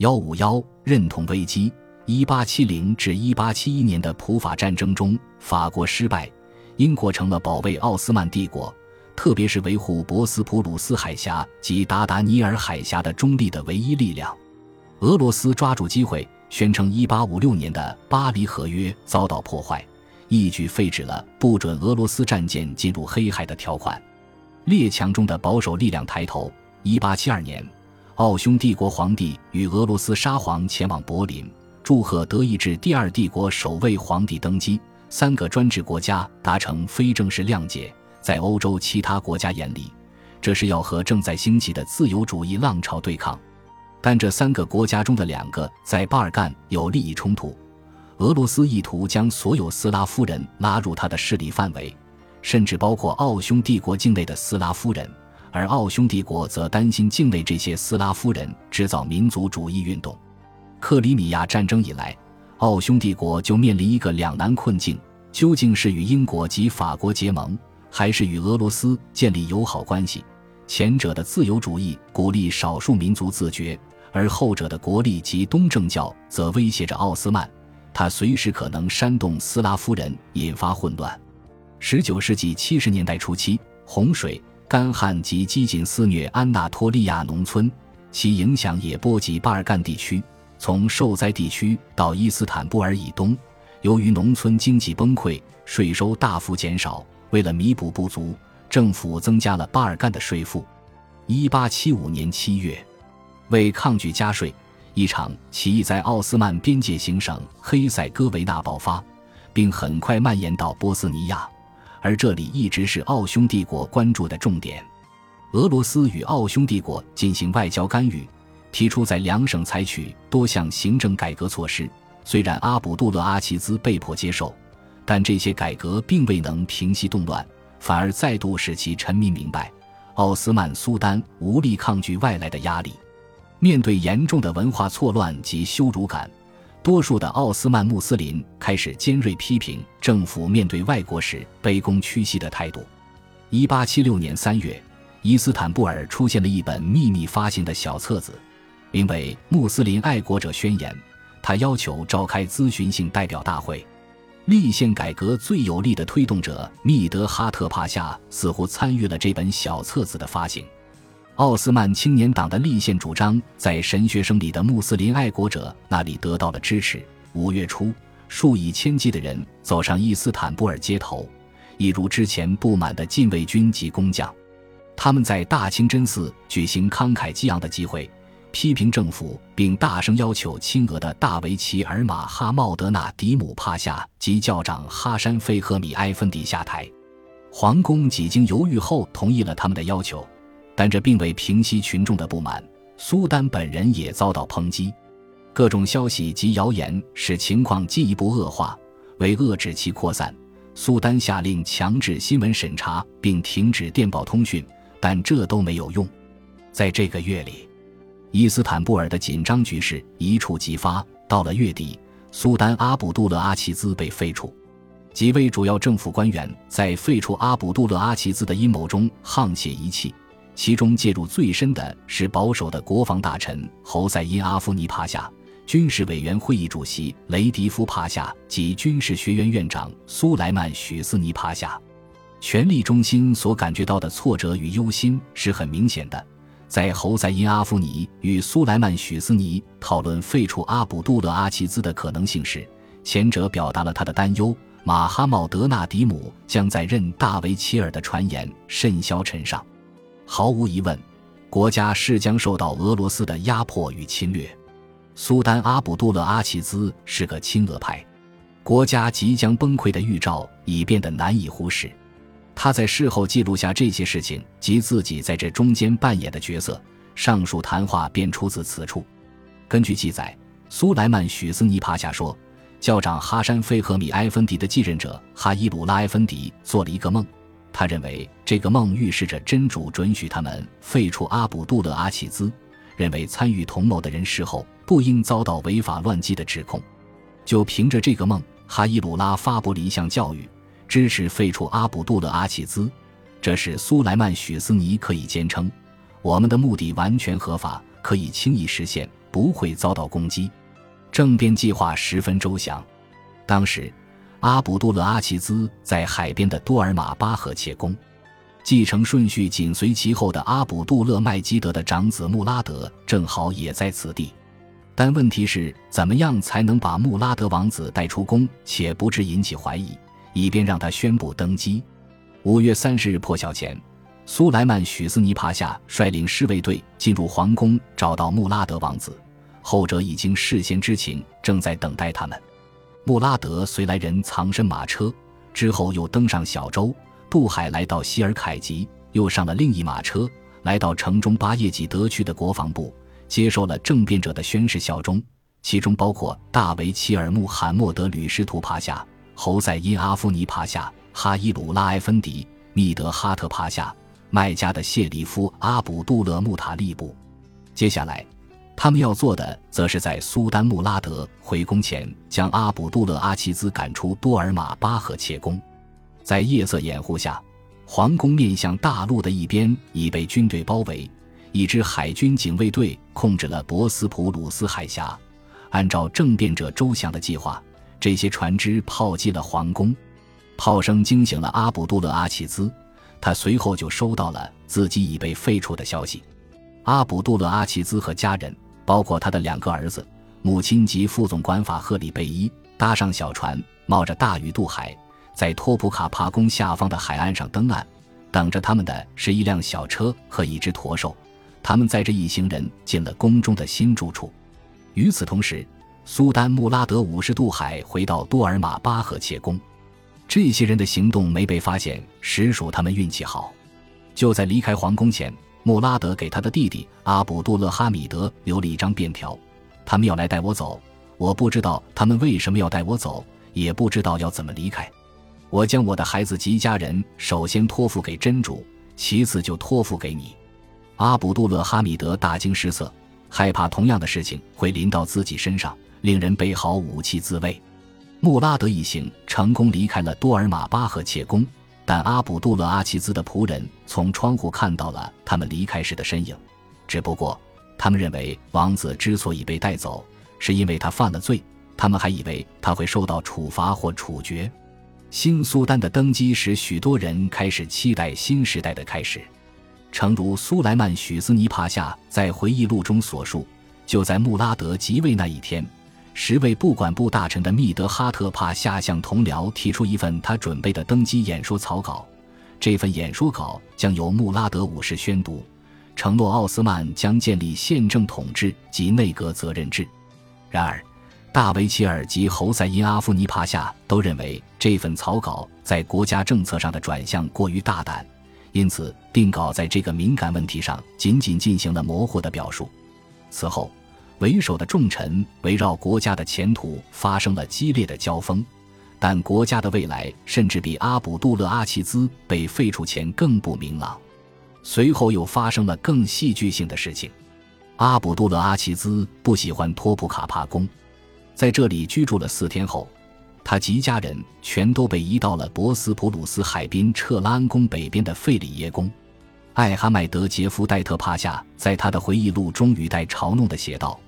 幺五幺认同危机。一八七零至一八七一年的普法战争中，法国失败，英国成了保卫奥斯曼帝国，特别是维护博斯普鲁斯海峡及达达尼尔海峡的中立的唯一力量。俄罗斯抓住机会，宣称一八五六年的巴黎合约遭到破坏，一举废止了不准俄罗斯战舰进入黑海的条款。列强中的保守力量抬头。一八七二年，奥匈帝国皇帝与俄罗斯沙皇前往柏林。祝贺德意志第二帝国首位皇帝登基，三个专制国家达成非正式谅解。在欧洲其他国家眼里，这是要和正在兴起的自由主义浪潮对抗。但这三个国家中的两个在巴尔干有利益冲突。俄罗斯意图将所有斯拉夫人拉入他的势力范围，甚至包括奥匈帝国境内的斯拉夫人，而奥匈帝国则担心境内这些斯拉夫人制造民族主义运动。克里米亚战争以来，奥匈帝国就面临一个两难困境：究竟是与英国及法国结盟，还是与俄罗斯建立友好关系？前者的自由主义鼓励少数民族自决，而后者的国力及东正教则威胁着奥斯曼，他随时可能煽动斯拉夫人，引发混乱。十九世纪七十年代初期，洪水、干旱及饥馑肆虐安纳托利亚农村，其影响也波及巴尔干地区。从受灾地区到伊斯坦布尔以东，由于农村经济崩溃，税收大幅减少。为了弥补不足，政府增加了巴尔干的税负。一八七五年七月，为抗拒加税，一场起义在奥斯曼边界行省黑塞哥维纳爆发，并很快蔓延到波斯尼亚，而这里一直是奥匈帝国关注的重点。俄罗斯与奥匈帝国进行外交干预。提出在两省采取多项行政改革措施，虽然阿卜杜勒阿齐兹被迫接受，但这些改革并未能平息动乱，反而再度使其臣民明白，奥斯曼苏丹无力抗拒外来的压力。面对严重的文化错乱及羞辱感，多数的奥斯曼穆斯林开始尖锐批评政府面对外国时卑躬屈膝的态度。一八七六年三月，伊斯坦布尔出现了一本秘密发行的小册子。名为《穆斯林爱国者宣言》，他要求召开咨询性代表大会。立宪改革最有力的推动者密德哈特帕夏似乎参与了这本小册子的发行。奥斯曼青年党的立宪主张在神学生里的穆斯林爱国者那里得到了支持。五月初，数以千计的人走上伊斯坦布尔街头，一如之前不满的禁卫军及工匠。他们在大清真寺举行慷慨激昂的集会。批评政府，并大声要求亲俄的大维齐尔马哈茂德纳迪姆帕夏及教长哈山费赫米埃芬迪下台。皇宫几经犹豫后同意了他们的要求，但这并未平息群众的不满。苏丹本人也遭到抨击。各种消息及谣言使情况进一步恶化。为遏制其扩散，苏丹下令强制新闻审查并停止电报通讯，但这都没有用。在这个月里。伊斯坦布尔的紧张局势一触即发。到了月底，苏丹阿卜杜勒阿齐兹被废除。几位主要政府官员在废除阿卜杜勒阿齐兹的阴谋中沆瀣一气，其中介入最深的是保守的国防大臣侯赛因阿夫尼帕夏、军事委员会议主席雷迪夫帕夏及军事学院院长苏莱曼许斯尼帕夏。权力中心所感觉到的挫折与忧心是很明显的。在侯赛因阿夫尼与苏莱曼许斯尼讨论废除阿卜杜勒阿齐兹的可能性时，前者表达了他的担忧：马哈茂德纳迪姆将在任大维齐尔的传言甚嚣尘上。毫无疑问，国家是将受到俄罗斯的压迫与侵略。苏丹阿卜杜勒阿齐兹是个亲俄派，国家即将崩溃的预兆已变得难以忽视。他在事后记录下这些事情及自己在这中间扮演的角色，上述谈话便出自此处。根据记载，苏莱曼许斯尼帕夏说，教长哈山费赫米埃芬迪的继任者哈伊鲁拉埃芬迪做了一个梦，他认为这个梦预示着真主准许他们废除阿卜杜勒阿齐兹，认为参与同谋的人事后不应遭到违法乱纪的指控。就凭着这个梦，哈伊鲁拉发布了一项教育。支持废除阿卜杜勒阿齐兹，这使苏莱曼许斯尼可以坚称：“我们的目的完全合法，可以轻易实现。不会遭到攻击。政变计划十分周详。当时，阿卜杜勒阿齐兹在海边的多尔玛巴赫切宫，继承顺序紧随其后的阿卜杜勒麦基德的长子穆拉德正好也在此地。但问题是，怎么样才能把穆拉德王子带出宫，且不致引起怀疑，以便让他宣布登基？五月三十日破晓前，苏莱曼许斯尼帕夏率领侍卫队进入皇宫，找到穆拉德王子。后者已经事先知情，正在等待他们。穆拉德随来人藏身马车，之后又登上小舟渡海，来到希尔凯吉，又上了另一马车，来到城中巴叶济德区的国防部，接受了政变者的宣誓效忠，其中包括大维齐尔穆罕默德吕师图帕夏、侯赛因阿夫尼帕夏、哈伊鲁拉埃芬迪、密德哈特帕夏、麦加的谢里夫阿卜杜勒穆塔利布。接下来。他们要做的，则是在苏丹穆拉德回宫前，将阿卜杜勒阿齐兹赶出多尔玛巴赫切宫。在夜色掩护下，皇宫面向大陆的一边已被军队包围，一支海军警卫队控制了博斯普鲁斯海峡。按照政变者周详的计划，这些船只炮击了皇宫，炮声惊醒了阿卜杜勒阿齐兹，他随后就收到了自己已被废除的消息。阿卜杜勒阿齐兹和家人。包括他的两个儿子、母亲及副总管法赫里贝伊搭上小船，冒着大雨渡海，在托普卡帕宫下方的海岸上登岸。等着他们的是一辆小车和一只驼兽。他们载着一行人进了宫中的新住处。与此同时，苏丹穆拉德五世渡海回到多尔玛巴赫切宫。这些人的行动没被发现，实属他们运气好。就在离开皇宫前。穆拉德给他的弟弟阿卜杜勒哈米德留了一张便条，他们要来带我走，我不知道他们为什么要带我走，也不知道要怎么离开。我将我的孩子及家人首先托付给真主，其次就托付给你。阿卜杜勒哈米德大惊失色，害怕同样的事情会临到自己身上，令人备好武器自卫。穆拉德一行成功离开了多尔玛巴赫切宫。但阿卜杜勒阿齐兹的仆人从窗户看到了他们离开时的身影，只不过他们认为王子之所以被带走，是因为他犯了罪。他们还以为他会受到处罚或处决。新苏丹的登基使许多人开始期待新时代的开始。诚如苏莱曼许斯尼帕夏在回忆录中所述，就在穆拉德即位那一天。十位不管部大臣的密德哈特帕夏向同僚提出一份他准备的登基演说草稿，这份演说稿将由穆拉德五世宣读，承诺奥斯曼将建立宪政统治及内阁责任制。然而，大维齐尔及侯赛因阿夫尼帕夏都认为这份草稿在国家政策上的转向过于大胆，因此定稿在这个敏感问题上仅仅进行了模糊的表述。此后。为首的重臣围绕国家的前途发生了激烈的交锋，但国家的未来甚至比阿卜杜勒阿齐兹被废除前更不明朗。随后又发生了更戏剧性的事情：阿卜杜勒阿齐兹不喜欢托普卡帕宫，在这里居住了四天后，他及家人全都被移到了博斯普鲁斯海滨彻拉安宫北边的费里耶宫。艾哈迈德杰夫戴特帕夏在他的回忆录中语带嘲弄的写道。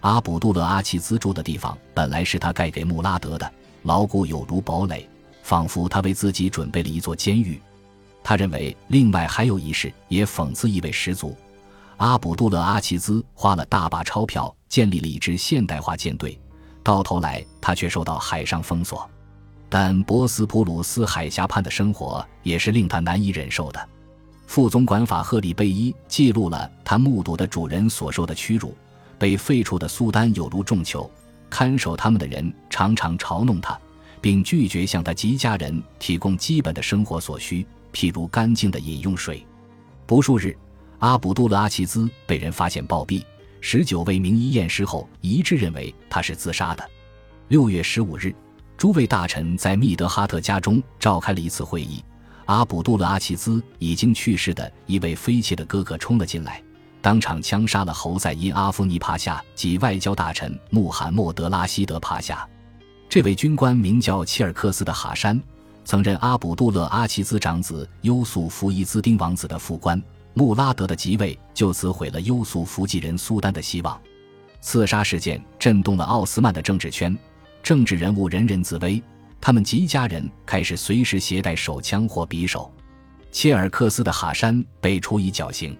阿卜杜勒阿齐兹住的地方本来是他盖给穆拉德的，牢固有如堡垒，仿佛他为自己准备了一座监狱。他认为另外还有一事也讽刺意味十足：阿卜杜勒阿齐兹花了大把钞票建立了一支现代化舰队，到头来他却受到海上封锁。但博斯普鲁斯海峡畔的生活也是令他难以忍受的。副总管法赫里贝伊记录了他目睹的主人所受的屈辱。被废除的苏丹有如重囚，看守他们的人常常嘲弄他，并拒绝向他及家人提供基本的生活所需，譬如干净的饮用水。不数日，阿卜杜勒阿齐兹被人发现暴毙，十九位名医验尸后一致认为他是自杀的。六月十五日，诸位大臣在密德哈特家中召开了一次会议，阿卜杜勒阿齐兹已经去世的一位妃妾的哥哥冲了进来。当场枪杀了侯赛因阿夫尼帕夏及外交大臣穆罕默德拉希德帕夏。这位军官名叫切尔克斯的哈山，曾任阿卜杜勒阿齐兹长子优素福伊兹丁王子的副官。穆拉德的即位就此毁了优素福继人苏丹的希望。刺杀事件震动了奥斯曼的政治圈，政治人物人人自危，他们及家人开始随时携带手枪或匕首。切尔克斯的哈山被处以绞刑，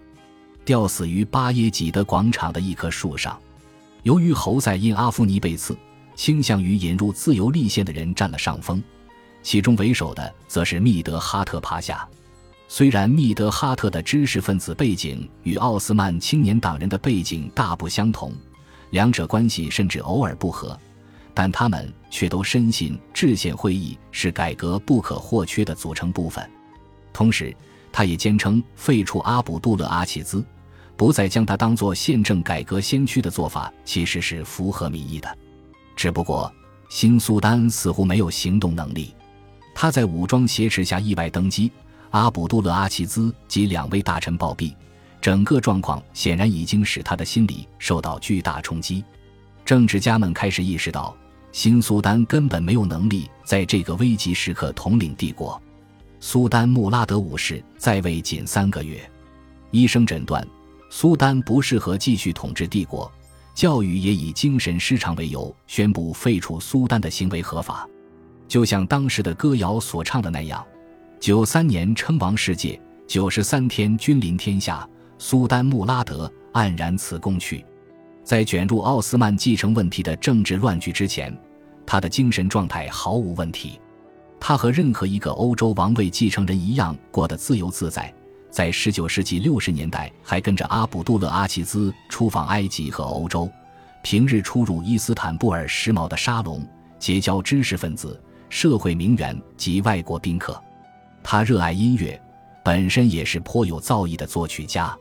吊死于巴耶济德广场的一棵树上。由于侯赛因阿夫尼被刺，倾向于引入自由立宪的人占了上风，其中为首的则是密德哈特帕夏。虽然密德哈特的知识分子背景与奥斯曼青年党人的背景大不相同，两者关系甚至偶尔不和，但他们却都深信制宪会议是改革不可或缺的组成部分。同时，他也坚称废除阿卜杜勒阿齐兹，不再将他当作宪政改革先驱的做法其实是符合民意的。只不过，新苏丹似乎没有行动能力，他在武装挟持下意外登基。阿卜杜勒阿齐兹及两位大臣暴毙，整个状况显然已经使他的心理受到巨大冲击。政治家们开始意识到，新苏丹根本没有能力在这个危急时刻统领帝国。苏丹穆拉德五世在位仅三个月，医生诊断苏丹不适合继续统治帝国，教育也以精神失常为由宣布废除苏丹的行为合法，就像当时的歌谣所唱的那样。九三年称王世界，九十三天君临天下。苏丹穆拉德黯然辞宫去。在卷入奥斯曼继承问题的政治乱局之前，他的精神状态毫无问题。他和任何一个欧洲王位继承人一样过得自由自在。在十九世纪六十年代，还跟着阿卜杜勒阿齐兹出访埃及和欧洲，平日出入伊斯坦布尔时髦的沙龙，结交知识分子、社会名媛及外国宾客。他热爱音乐，本身也是颇有造诣的作曲家，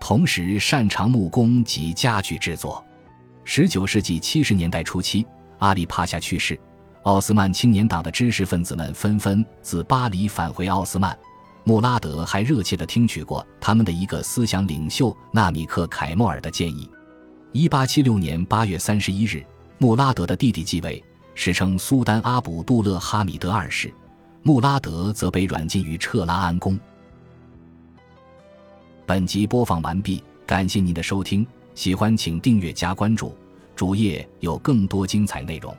同时擅长木工及家具制作。十九世纪七十年代初期，阿里帕夏去世，奥斯曼青年党的知识分子们纷纷自巴黎返回奥斯曼。穆拉德还热切地听取过他们的一个思想领袖纳米克凯莫尔的建议。一八七六年八月三十一日，穆拉德的弟弟继位，史称苏丹阿卜杜勒哈米德二世。穆拉德则被软禁于彻拉安宫。本集播放完毕，感谢您的收听，喜欢请订阅加关注，主页有更多精彩内容。